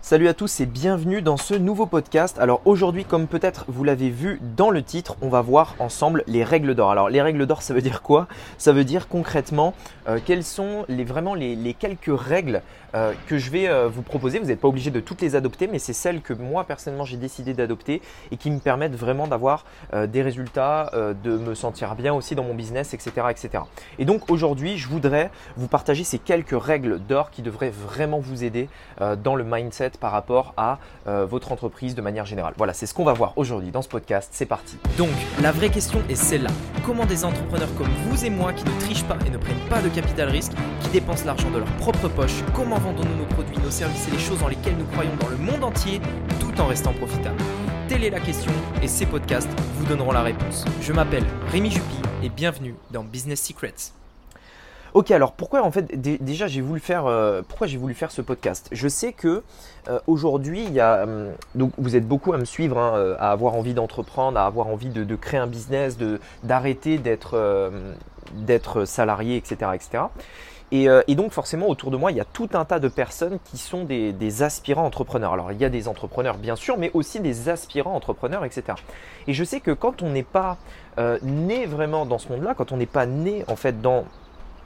Salut à tous et bienvenue dans ce nouveau podcast. Alors aujourd'hui, comme peut-être vous l'avez vu dans le titre, on va voir ensemble les règles d'or. Alors les règles d'or, ça veut dire quoi? Ça veut dire concrètement euh, quelles sont les, vraiment les, quelques règles euh, que je vais euh, vous proposer. Vous n'êtes pas obligé de toutes les adopter, mais c'est celles que moi personnellement j'ai décidé d'adopter et qui me permettent vraiment d'avoir des résultats, de me sentir bien aussi dans mon business, etc. etc. Et donc aujourd'hui, je voudrais vous partager ces quelques règles d'or qui devraient vraiment vous aider dans le mindset par rapport à euh, votre entreprise de manière générale. Voilà, c'est ce qu'on va voir aujourd'hui dans ce podcast. C'est parti. Donc, la vraie question est celle-là. Comment des entrepreneurs comme vous et moi qui ne trichent pas et ne prennent pas de capital risque, qui dépensent l'argent de leur propre poche, comment vendons-nous nos produits, nos services et les choses dans lesquelles nous croyons dans le monde entier tout en restant profitables? Telle est la question et ces podcasts vous donneront la réponse. Je m'appelle Rémi Jupy et bienvenue dans Business Secrets. Ok, alors pourquoi en fait déjà j'ai voulu faire euh, pourquoi j'ai voulu faire ce podcast? Je sais que euh, aujourd'hui il y a hum, donc vous êtes beaucoup à me suivre, hein, euh, à avoir envie d'entreprendre, à avoir envie de, créer un business, de d'arrêter d'être d'être salarié, etc., etc. Et, donc forcément autour de moi, il y a tout un tas de personnes qui sont des, des, aspirants entrepreneurs. Alors il y a des entrepreneurs bien sûr, mais aussi des aspirants entrepreneurs, etc. Et je sais que quand on n'est pas né vraiment dans ce monde-là, quand on n'est pas né en fait dans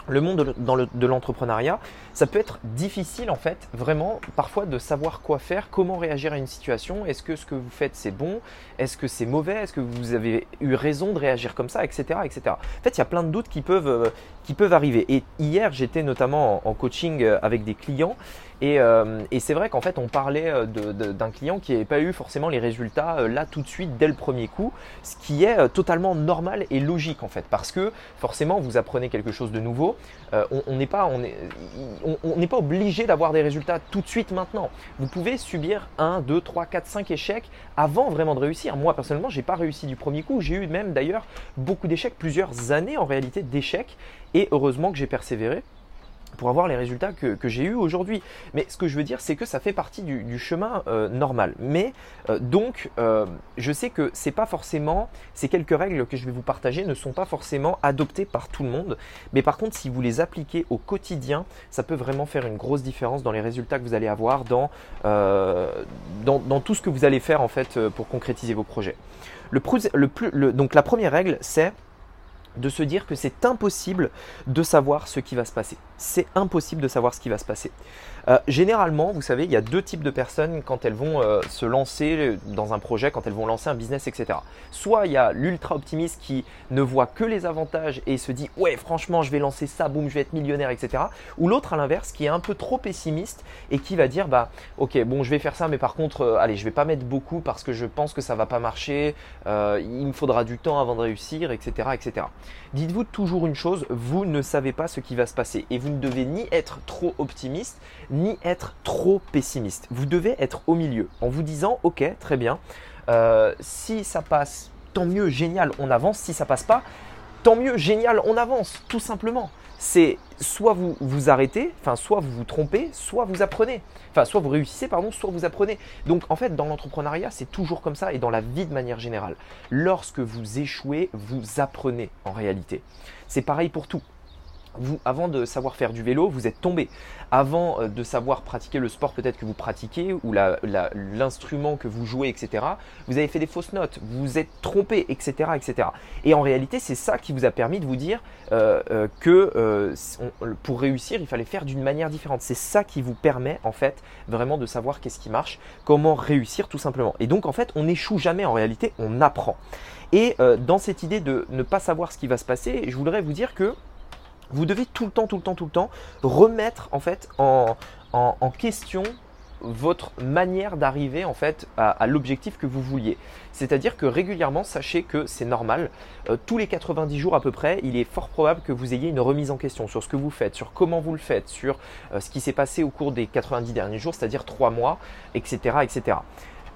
le monde de l'entrepreneuriat, ça peut être difficile en fait, vraiment, parfois de savoir quoi faire, comment réagir à une situation. Est-ce que ce que vous faites c'est bon? Est-ce que c'est mauvais? Est-ce que vous avez eu raison de réagir comme ça, etc., etc. En fait, il y a plein de doutes qui peuvent, euh, qui peuvent arriver. Et hier, j'étais notamment en coaching euh, avec des clients euh, et, c'est vrai qu'en fait, on parlait euh, d'un client qui n'avait pas eu forcément les résultats euh, là tout de suite dès le premier coup, ce qui est totalement normal et logique en fait, parce que forcément, vous apprenez quelque chose de nouveau. on n'est pas, pas obligé d'avoir des résultats tout de suite maintenant. Vous pouvez subir 1, 2, 3, 4, 5 échecs avant vraiment de réussir. Moi personnellement, j'ai pas réussi du premier coup. J'ai eu même d'ailleurs beaucoup d'échecs, plusieurs années en réalité d'échecs, et heureusement que j'ai persévéré pour avoir les résultats que, j'ai eu aujourd'hui. Mais ce que je veux dire, c'est que ça fait partie du, chemin euh, normal. Mais euh, donc, euh, je sais que c'est pas forcément, ces quelques règles que je vais vous partager ne sont pas forcément adoptées par tout le monde. Mais par contre, si vous les appliquez au quotidien, ça peut vraiment faire une grosse différence dans les résultats que vous allez avoir, dans, dans, tout ce que vous allez faire en fait pour concrétiser vos projets. Le, donc la première règle, c'est de se dire que c'est impossible de savoir ce qui va se passer. C'est impossible de savoir ce qui va se passer. Euh, généralement, vous savez, il y a deux types de personnes quand elles vont euh, se lancer dans un projet, quand elles vont lancer un business, etc. Soit il y a l'ultra optimiste qui ne voit que les avantages et se dit ouais franchement je vais lancer ça, boum je vais être millionnaire, etc. Ou l'autre à l'inverse qui est un peu trop pessimiste et qui va dire bah ok bon je vais faire ça mais par contre euh, allez je vais pas mettre beaucoup parce que je pense que ça va pas marcher, il me faudra du temps avant de réussir, etc. etc. Dites-vous toujours une chose, vous ne savez pas ce qui va se passer et vous ne devez ni être trop optimiste ni être trop pessimiste. Vous devez être au milieu en vous disant ok très bien, euh, si ça passe, tant mieux, génial, on avance. Si ça passe pas, tant mieux, génial, on avance, tout simplement. C'est soit vous vous arrêtez, enfin soit vous vous trompez, soit vous apprenez. Enfin soit vous réussissez, pardon, soit vous apprenez. Donc en fait dans l'entrepreneuriat c'est toujours comme ça et dans la vie de manière générale. Lorsque vous échouez, vous apprenez en réalité. C'est pareil pour tout vous, avant de savoir faire du vélo, vous êtes tombé. Avant euh, de savoir pratiquer le sport peut-être que vous pratiquez ou l'instrument que vous jouez, etc., vous avez fait des fausses notes, vous vous êtes trompé, etc. etc. Et en réalité, c'est ça qui vous a permis de vous dire euh, euh, que pour réussir, il fallait faire d'une manière différente. C'est ça qui vous permet en fait vraiment de savoir qu'est-ce qui marche, comment réussir tout simplement. Et donc en fait, on n'échoue jamais en réalité, on apprend. Et dans cette idée de ne pas savoir ce qui va se passer, je voudrais vous dire que vous devez tout le temps, tout le temps, tout le temps remettre en fait en, question votre manière d'arriver en fait à, l'objectif que vous vouliez. C'est-à-dire que régulièrement, sachez que c'est normal. Euh, tous les 90 jours à peu près, il est fort probable que vous ayez une remise en question sur ce que vous faites, sur comment vous le faites, sur euh, ce qui s'est passé au cours des 90 derniers jours, c'est-à-dire 3 mois, etc. etc.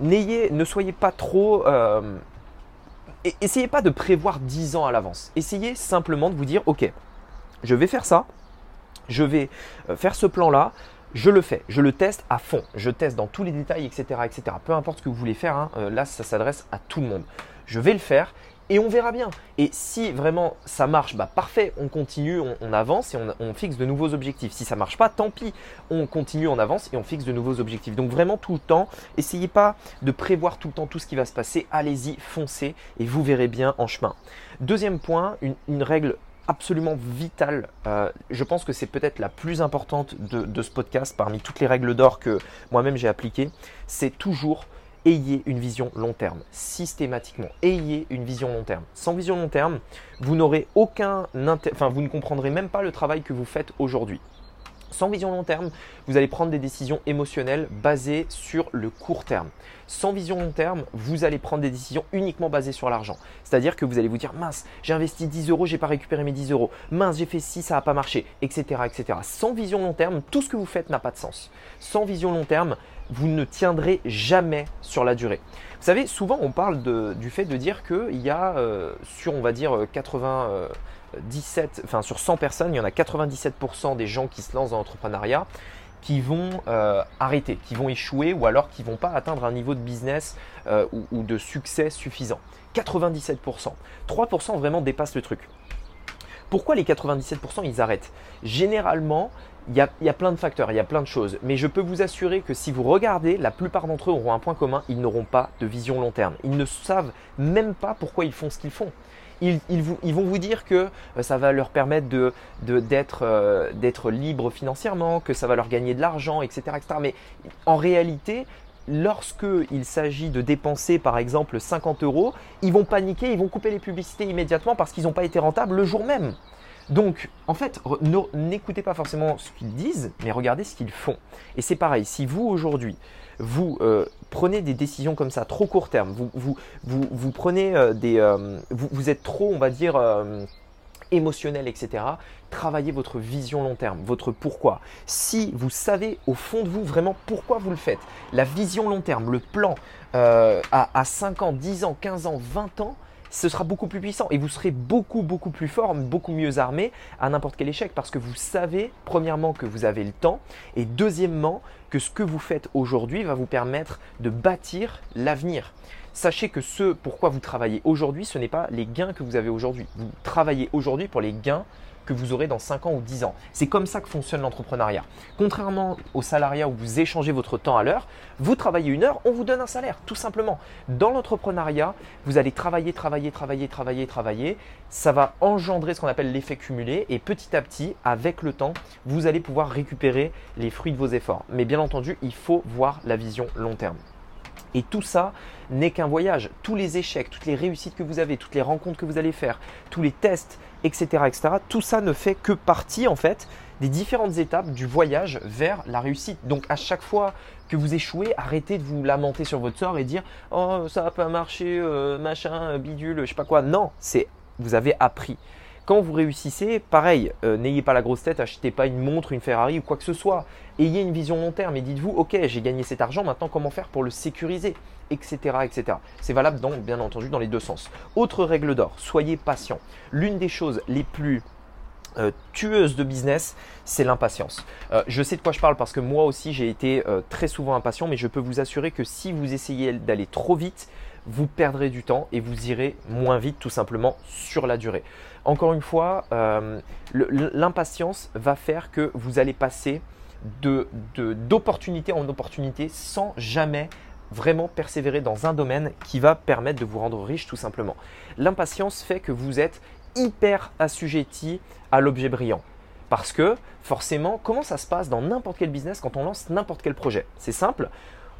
N'ayez, ne soyez pas trop... Euh, essayez pas de prévoir 10 ans à l'avance. Essayez simplement de vous dire, ok, je vais faire ça, je vais euh, faire ce plan-là, je le fais, je le teste à fond, je teste dans tous les détails, etc. etc. Peu importe ce que vous voulez faire, hein, euh, là ça s'adresse à tout le monde. Je vais le faire et on verra bien. Et si vraiment ça marche, bah parfait, on continue, on, avance et on, fixe de nouveaux objectifs. Si ça marche pas, tant pis, on continue, on avance et on fixe de nouveaux objectifs. Donc vraiment tout le temps, essayez pas de prévoir tout le temps tout ce qui va se passer. Allez-y, foncez et vous verrez bien en chemin. Deuxième point, une, règle absolument vitale. Euh, je pense que c'est peut-être la plus importante de, de, ce podcast parmi toutes les règles d'or que moi-même j'ai appliquées. C'est toujours ayez une vision long terme. Systématiquement, ayez une vision long terme. Sans vision long terme, vous n'aurez aucun enfin vous ne comprendrez même pas le travail que vous faites aujourd'hui. Sans vision long terme, vous allez prendre des décisions émotionnelles basées sur le court terme. Sans vision long terme, vous allez prendre des décisions uniquement basées sur l'argent. C'est-à-dire que vous allez vous dire mince, j'ai investi 10 euros, j'ai pas récupéré mes 10 euros. Mince, j'ai fait ci, ça n'a pas marché, etc., etc. Sans vision long terme, tout ce que vous faites n'a pas de sens. Sans vision long terme, vous ne tiendrez jamais sur la durée. Vous savez, souvent on parle du fait de dire qu'il y a euh, sur, on va dire, 97, enfin sur 100 personnes, il y en a 97% des gens qui se lancent dans l'entrepreneuriat qui vont euh, arrêter, qui vont échouer ou alors qui vont pas atteindre un niveau de business euh, ou, de succès suffisant. 97%. 3% vraiment dépassent le truc. Pourquoi les 97% ils arrêtent? Généralement, il y, a, plein de facteurs, il y a plein de choses. Mais je peux vous assurer que si vous regardez, la plupart d'entre eux auront un point commun, ils n'auront pas de vision long terme. Ils ne savent même pas pourquoi ils font ce qu'ils font. Ils, vont vous dire que euh, ça va leur permettre euh, d'être libre financièrement, que ça va leur gagner de l'argent, etc., etc. Mais en réalité, lorsqu'il s'agit de dépenser par exemple 50 euros, ils vont paniquer, ils vont couper les publicités immédiatement parce qu'ils n'ont pas été rentables le jour même. Donc, en fait, n'écoutez pas forcément ce qu'ils disent, mais regardez ce qu'ils font. Et c'est pareil, si vous aujourd'hui, vous euh, prenez des décisions comme ça, trop court terme, vous, vous, vous, prenez euh, des... Euh, vous, vous, êtes trop, on va dire, émotionnel, etc., travaillez votre vision long terme, votre pourquoi. Si vous savez au fond de vous vraiment pourquoi vous le faites, la vision long terme, le plan à, à 5 ans, 10 ans, 15 ans, 20 ans, ce sera beaucoup plus puissant et vous serez beaucoup beaucoup plus fort, beaucoup mieux armé à n'importe quel échec parce que vous savez premièrement que vous avez le temps et deuxièmement que ce que vous faites aujourd'hui va vous permettre de bâtir l'avenir. Sachez que ce pourquoi vous travaillez aujourd'hui, ce n'est pas les gains que vous avez aujourd'hui. Vous travaillez aujourd'hui pour les gains que vous aurez dans 5 ans ou 10 ans. C'est comme ça que fonctionne l'entrepreneuriat. Contrairement au salariat où vous échangez votre temps à l'heure, vous travaillez une heure, on vous donne un salaire, tout simplement. Dans l'entrepreneuriat, vous allez travailler, travailler, travailler, travailler, travailler. Ça va engendrer ce qu'on appelle l'effet cumulé et petit à petit, avec le temps, vous allez pouvoir récupérer les fruits de vos efforts. Mais bien entendu, il faut voir la vision long terme. Et tout ça n'est qu'un voyage. Tous les échecs, toutes les réussites que vous avez, toutes les rencontres que vous allez faire, tous les tests, etc., etc., tout ça ne fait que partie en fait des différentes étapes du voyage vers la réussite. Donc à chaque fois que vous échouez, arrêtez de vous lamenter sur votre sort et dire oh ça n'a pas marché, euh, machin, bidule, je sais pas quoi. Non, c'est vous avez appris. Quand vous réussissez, pareil, euh, n'ayez pas la grosse tête, achetez pas une montre, une Ferrari ou quoi que ce soit. Ayez une vision long terme et dites-vous, ok, j'ai gagné cet argent, maintenant comment faire pour le sécuriser, etc. etc. C'est valable dans, bien entendu dans les deux sens. Autre règle d'or, soyez patient. L'une des choses les plus euh, tueuses de business, c'est l'impatience. Euh, je sais de quoi je parle parce que moi aussi j'ai été très souvent impatient, mais je peux vous assurer que si vous essayez d'aller trop vite, vous perdrez du temps et vous irez moins vite tout simplement sur la durée. Encore une fois, euh, l'impatience va faire que vous allez passer d'opportunité en opportunité sans jamais vraiment persévérer dans un domaine qui va permettre de vous rendre riche tout simplement. L'impatience fait que vous êtes hyper assujetti à l'objet brillant. Parce que forcément, comment ça se passe dans n'importe quel business quand on lance n'importe quel projet? C'est simple,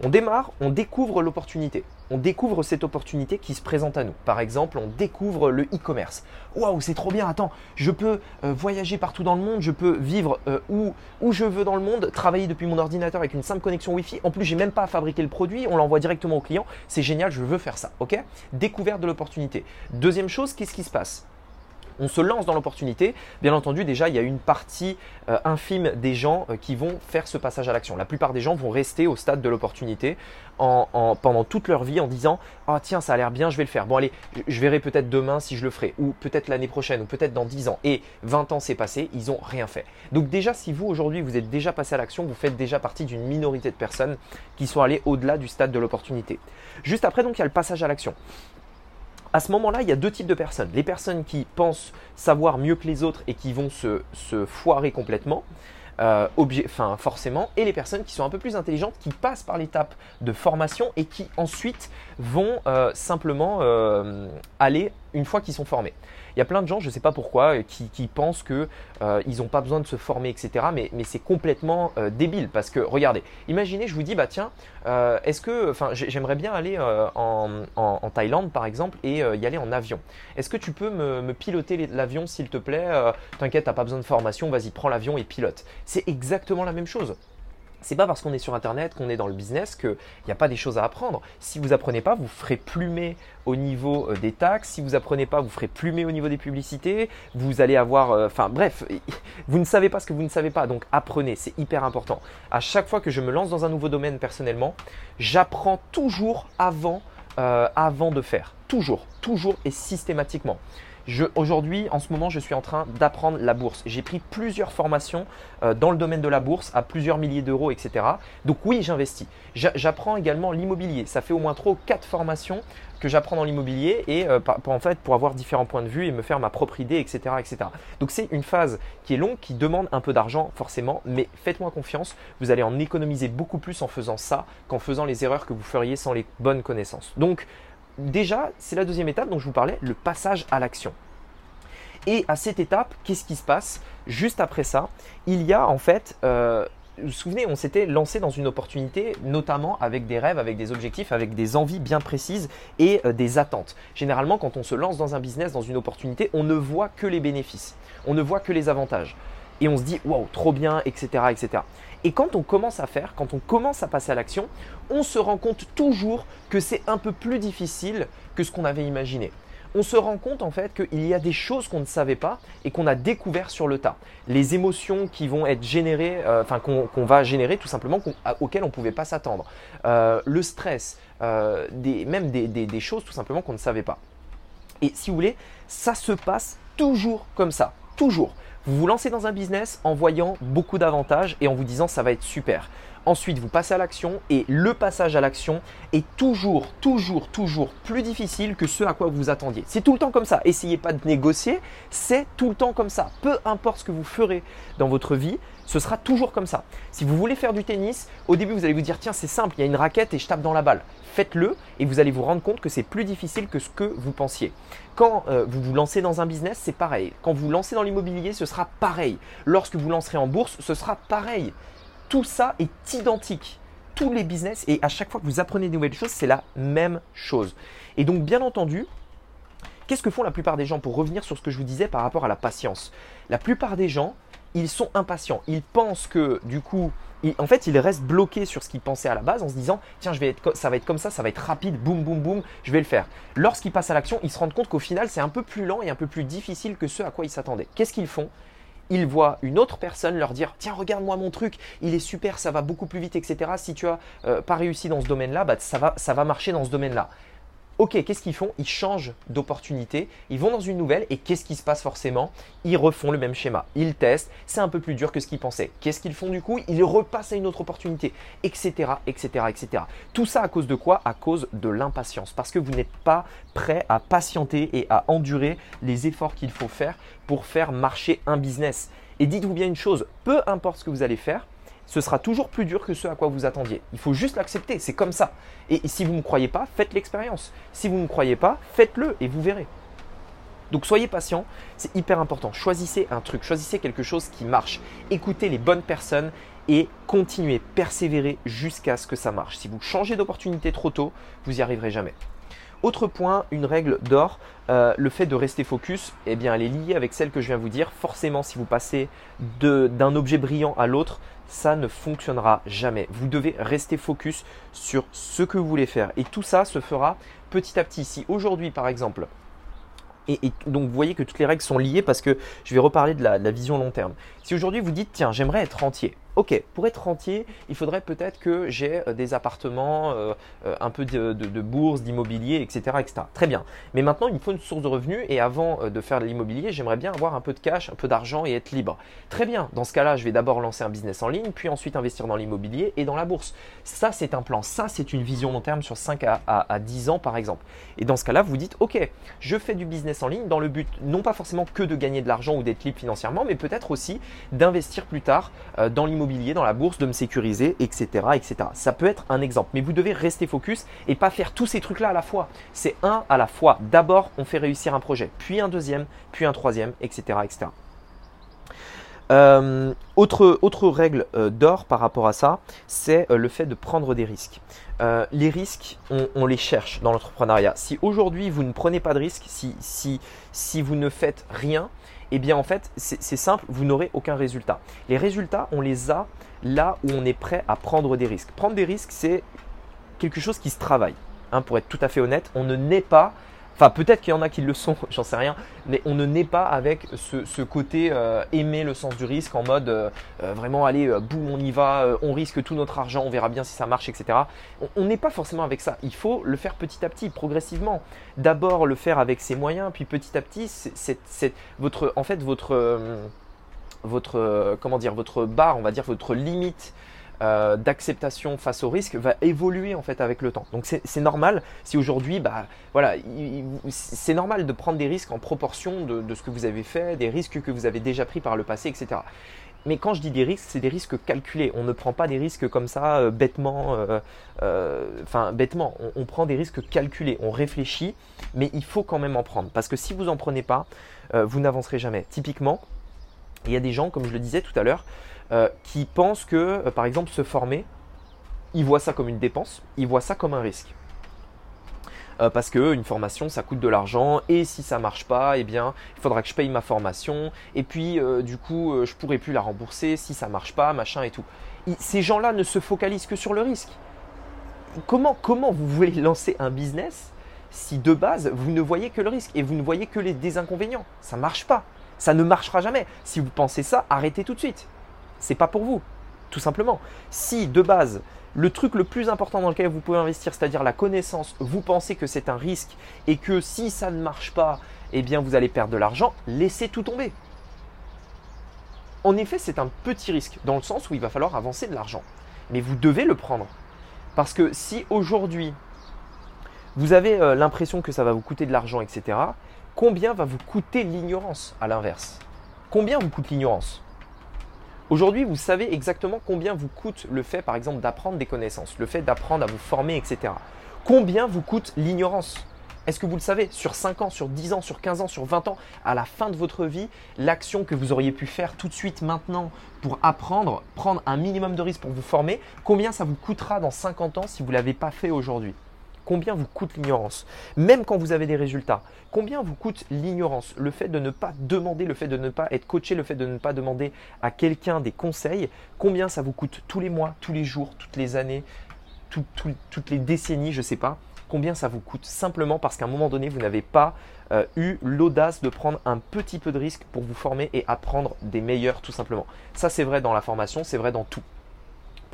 on démarre, on découvre l'opportunité. On découvre cette opportunité qui se présente à nous. Par exemple, on découvre le e-commerce. Waouh, c'est trop bien. Attends, je peux euh, voyager partout dans le monde, je peux vivre euh, où, je veux dans le monde, travailler depuis mon ordinateur avec une simple connexion Wi-Fi. En plus, j'ai même pas à fabriquer le produit, on l'envoie directement au client. C'est génial, je veux faire ça. OK? Découverte de l'opportunité. Deuxième chose, qu'est-ce qui se passe? On se lance dans l'opportunité. Bien entendu, déjà, il y a une partie euh, infime des gens euh, qui vont faire ce passage à l'action. La plupart des gens vont rester au stade de l'opportunité en, pendant toute leur vie en disant Ah, tiens, ça a l'air bien, je vais le faire. Bon, allez, je verrai peut-être demain si je le ferai, ou peut-être l'année prochaine, ou peut-être dans 10 ans. Et 20 ans s'est passé, ils n'ont rien fait. Donc, déjà, si vous aujourd'hui vous êtes déjà passé à l'action, vous faites déjà partie d'une minorité de personnes qui sont allées au-delà du stade de l'opportunité. Juste après, donc, il y a le passage à l'action. À ce moment-là, il y a deux types de personnes. Les personnes qui pensent savoir mieux que les autres et qui vont se, se foirer complètement. Euh, forcément, et les personnes qui sont un peu plus intelligentes, qui passent par l'étape de formation et qui ensuite vont euh, simplement euh, aller une fois qu'ils sont formés. Il y a plein de gens, je ne sais pas pourquoi, euh, qui, pensent qu'ils euh, n'ont pas besoin de se former, etc. Mais, c'est complètement euh, débile parce que, regardez, imaginez, je vous dis, bah tiens, est-ce que, j'aimerais bien aller en, Thaïlande, par exemple, et y aller en avion. Est-ce que tu peux me, piloter l'avion, s'il te plaît? T'inquiète, t'as pas besoin de formation, vas-y, prends l'avion et pilote. C'est exactement la même chose. C'est pas parce qu'on est sur Internet, qu'on est dans le business, qu'il n'y a pas des choses à apprendre. Si vous apprenez pas, vous ferez plumer au niveau euh, des taxes. Si vous apprenez pas, vous ferez plumer au niveau des publicités. Vous allez avoir, euh, enfin bref, vous ne savez pas ce que vous ne savez pas. Donc apprenez, c'est hyper important. À chaque fois que je me lance dans un nouveau domaine personnellement, j'apprends toujours avant, euh, avant de faire. Toujours, toujours et systématiquement. Aujourd'hui, en ce moment, je suis en train d'apprendre la bourse. J'ai pris plusieurs formations euh, dans le domaine de la bourse à plusieurs milliers d'euros, etc. Donc oui, j'investis. J'apprends également l'immobilier. Ça fait au moins trop quatre formations que j'apprends dans l'immobilier et euh, pour, en fait pour avoir différents points de vue et me faire ma propre idée, etc. etc. Donc c'est une phase qui est longue, qui demande un peu d'argent forcément, mais faites-moi confiance, vous allez en économiser beaucoup plus en faisant ça qu'en faisant les erreurs que vous feriez sans les bonnes connaissances. Donc déjà, c'est la deuxième étape dont je vous parlais, le passage à l'action. Et à cette étape, qu'est-ce qui se passe Juste après ça, il y a en fait, euh, vous vous souvenez, on s'était lancé dans une opportunité, notamment avec des rêves, avec des objectifs, avec des envies bien précises et euh, des attentes. Généralement, quand on se lance dans un business, dans une opportunité, on ne voit que les bénéfices, on ne voit que les avantages. Et on se dit, waouh, trop bien, etc., etc. Et quand on commence à faire, quand on commence à passer à l'action, on se rend compte toujours que c'est un peu plus difficile que ce qu'on avait imaginé. On se rend compte en fait qu'il y a des choses qu'on ne savait pas et qu'on a découvert sur le tas. Les émotions qui vont être générées, euh, enfin qu'on va générer tout simplement, auxquelles on ne pouvait pas s'attendre. Euh, le stress, euh, même des choses tout simplement qu'on ne savait pas. Et si vous voulez, ça se passe toujours comme ça. Toujours. Vous vous lancez dans un business en voyant beaucoup d'avantages et en vous disant ça va être super. Ensuite, vous passez à l'action et le passage à l'action est toujours, toujours, toujours plus difficile que ce à quoi vous attendiez. C'est tout le temps comme ça. Essayez pas de négocier, c'est tout le temps comme ça. Peu importe ce que vous ferez dans votre vie, ce sera toujours comme ça. Si vous voulez faire du tennis, au début vous allez vous dire tiens c'est simple, il y a une raquette et je tape dans la balle. Faites-le et vous allez vous rendre compte que c'est plus difficile que ce que vous pensiez. Quand euh, vous vous lancez dans un business, c'est pareil. Quand vous vous lancez dans l'immobilier, ce sera pareil. Lorsque vous lancerez en bourse, ce sera pareil tout ça est identique. Tous les business, et à chaque fois que vous apprenez de nouvelles choses, c'est la même chose. Et donc, bien entendu, qu'est-ce que font la plupart des gens? Pour revenir sur ce que je vous disais par rapport à la patience La plupart des gens, ils sont impatients. Ils pensent que, du coup, en fait, ils restent bloqués sur ce qu'ils pensaient à la base en se disant tiens, je vais être, ça va être comme ça, ça va être rapide, boum, boum, boum, je vais le faire. Lorsqu'ils passent à l'action, ils se rendent compte qu'au final, c'est un peu plus lent et un peu plus difficile que ce à quoi ils s'attendaient. Qu'est-ce qu'ils font? Ils voient une autre personne leur dire tiens regarde-moi mon truc il est super ça va beaucoup plus vite etc si tu as euh, pas réussi dans ce domaine là bah, ça va ça va marcher dans ce domaine là Ok, qu'est-ce qu'ils font? Ils changent d'opportunité, ils vont dans une nouvelle et qu'est-ce qui se passe forcément? Ils refont le même schéma, ils testent, c'est un peu plus dur que ce qu'ils pensaient. Qu'est-ce qu'ils font du coup? Ils repassent à une autre opportunité, etc., etc., etc. Tout ça à cause de quoi? À cause de l'impatience, parce que vous n'êtes pas prêt à patienter et à endurer les efforts qu'il faut faire pour faire marcher un business. Et dites-vous bien une chose, peu importe ce que vous allez faire, ce sera toujours plus dur que ce à quoi vous attendiez. Il faut juste l'accepter, c'est comme ça. Et si vous ne croyez pas, faites l'expérience. Si vous ne croyez pas, faites-le et vous verrez. Donc soyez patient, c'est hyper important. Choisissez un truc, choisissez quelque chose qui marche. Écoutez les bonnes personnes et continuez, persévérez jusqu'à ce que ça marche. Si vous changez d'opportunité trop tôt, vous n'y arriverez jamais. Autre point, une règle d'or, euh, le fait de rester focus, eh bien, elle est liée avec celle que je viens de vous dire. Forcément, si vous passez d'un objet brillant à l'autre, ça ne fonctionnera jamais. Vous devez rester focus sur ce que vous voulez faire. Et tout ça se fera petit à petit. Si aujourd'hui, par exemple, et, donc vous voyez que toutes les règles sont liées parce que je vais reparler de la, vision long terme. Si aujourd'hui vous dites, tiens, j'aimerais être rentier. Ok, pour être rentier, il faudrait peut-être que j'ai euh, des appartements, euh, euh, un peu de, bourse, d'immobilier, etc.. Très bien. Mais maintenant, il me faut une source de revenus et avant de faire de l'immobilier, j'aimerais bien avoir un peu de cash, un peu d'argent et être libre. Très bien. Dans ce cas-là, je vais d'abord lancer un business en ligne, puis ensuite investir dans l'immobilier et dans la bourse. Ça, c'est un plan. Ça, c'est une vision long terme sur 5 à, à 10 ans, par exemple. Et dans ce cas-là, vous dites, ok, je fais du business en ligne dans le but non pas forcément que de gagner de l'argent ou d'être libre financièrement, mais peut-être aussi d'investir plus tard dans l'immobilier dans la bourse, de me sécuriser, etc., etc. Ça peut être un exemple, mais vous devez rester focus et pas faire tous ces trucs-là à la fois. C'est un à la fois. D'abord, on fait réussir un projet, puis un deuxième, puis un troisième, etc., etc. Euh, autre, autre règle euh, d'or par rapport à ça, c'est euh, le fait de prendre des risques. les risques, on, les cherche dans l'entrepreneuriat. Si aujourd'hui vous ne prenez pas de risques, si, si, si vous ne faites rien, eh bien en fait c'est simple, vous n'aurez aucun résultat. Les résultats, on les a là où on est prêt à prendre des risques. Prendre des risques, c'est quelque chose qui se travaille. Hein, pour être tout à fait honnête, on ne naît pas Enfin, peut-être qu'il y en a qui le sont, j'en sais rien, mais on ne naît pas avec ce, côté euh, aimer le sens du risque en mode euh, euh, vraiment aller boum, on y va, on risque tout notre argent, on verra bien si ça marche, etc. On n'est pas forcément avec ça. Il faut le faire petit à petit, progressivement. D'abord le faire avec ses moyens, puis petit à petit, c'est votre, en fait, votre, votre, comment dire, votre barre, on va dire votre limite euh, d'acceptation face au risque va évoluer en fait avec le temps. Donc c'est normal si aujourd'hui, bah, voilà, c'est normal de prendre des risques en proportion de, ce que vous avez fait, des risques que vous avez déjà pris par le passé, etc. Mais quand je dis des risques, c'est des risques calculés. On ne prend pas des risques comme ça euh, bêtement. Euh, enfin, bêtement. On, on, prend des risques calculés. On réfléchit, mais il faut quand même en prendre. Parce que si vous n'en prenez pas, vous n'avancerez jamais. Typiquement, il y a des gens, comme je le disais tout à l'heure, euh, qui pensent que, euh, par exemple, se former, ils voient ça comme une dépense, ils voient ça comme un risque. Euh, parce qu'une formation, ça coûte de l'argent, et si ça marche pas, eh bien, il faudra que je paye ma formation, et puis du coup, je pourrai plus la rembourser si ça marche pas, machin et tout. ces gens-là ne se focalisent que sur le risque. Comment, comment vous voulez lancer un business si de base vous ne voyez que le risque et vous ne voyez que les désinconvénients? Ça marche pas. Ça ne marchera jamais. Si vous pensez ça, arrêtez tout de suite c'est pas pour vous, tout simplement. Si de base, le truc le plus important dans lequel vous pouvez investir, c'est-à-dire la connaissance, vous pensez que c'est un risque et que si ça ne marche pas, eh bien vous allez perdre de l'argent, laissez tout tomber. En effet, c'est un petit risque dans le sens où il va falloir avancer de l'argent. Mais vous devez le prendre. Parce que si aujourd'hui, vous avez euh, l'impression que ça va vous coûter de l'argent, etc., combien va vous coûter l'ignorance à l'inverse? Combien vous coûte l'ignorance? Aujourd'hui, vous savez exactement combien vous coûte le fait, par exemple, d'apprendre des connaissances, le fait d'apprendre à vous former, etc. Combien vous coûte l'ignorance? Est-ce que vous le savez Sur 5 ans, sur 10 ans, sur 15 ans, sur 20 ans, à la fin de votre vie, l'action que vous auriez pu faire tout de suite maintenant pour apprendre, prendre un minimum de risque pour vous former, combien ça vous coûtera dans 50 ans si vous ne l'avez pas fait aujourd'hui? Combien vous coûte l'ignorance Même quand vous avez des résultats, combien vous coûte l'ignorance Le fait de ne pas demander, le fait de ne pas être coaché, le fait de ne pas demander à quelqu'un des conseils, combien ça vous coûte tous les mois, tous les jours, toutes les années, toutes les décennies, je ne sais pas combien ça vous coûte simplement parce qu'à un moment donné, vous n'avez pas euh, eu l'audace de prendre un petit peu de risque pour vous former et apprendre des meilleurs tout simplement. Ça c'est vrai dans la formation, c'est vrai dans tout.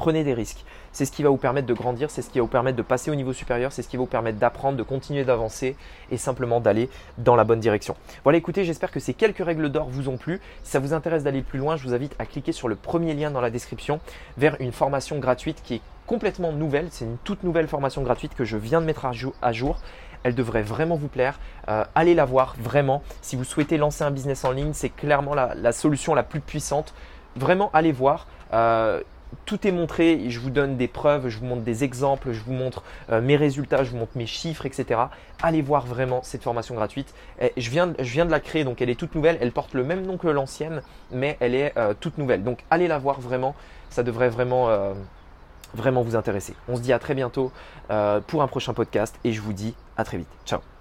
Prenez des risques. C'est ce qui va vous permettre de grandir, c'est ce qui va vous permettre de passer au niveau supérieur, c'est ce qui va vous permettre d'apprendre, de continuer d'avancer et simplement d'aller dans la bonne direction. Voilà, écoutez, j'espère que ces quelques règles d'or vous ont plu. Si ça vous intéresse d'aller plus loin, je vous invite à cliquer sur le premier lien dans la description vers une formation gratuite qui est complètement nouvelle. C'est une toute nouvelle formation gratuite que je viens de mettre à jour. Elle devrait vraiment vous plaire. Euh, allez la voir vraiment. Si vous souhaitez lancer un business en ligne, c'est clairement la, solution la plus puissante. Vraiment, allez voir. Euh, tout est montré, je vous donne des preuves, je vous montre des exemples, je vous montre euh, mes résultats, je vous montre mes chiffres, etc. Allez voir vraiment cette formation gratuite. je, viens, de la créer, donc elle est toute nouvelle, elle porte le même nom que l'ancienne, mais elle est euh, toute nouvelle. Donc allez la voir vraiment, ça devrait vraiment, euh, vraiment vous intéresser. On se dit à très bientôt pour un prochain podcast et je vous dis à très vite. Ciao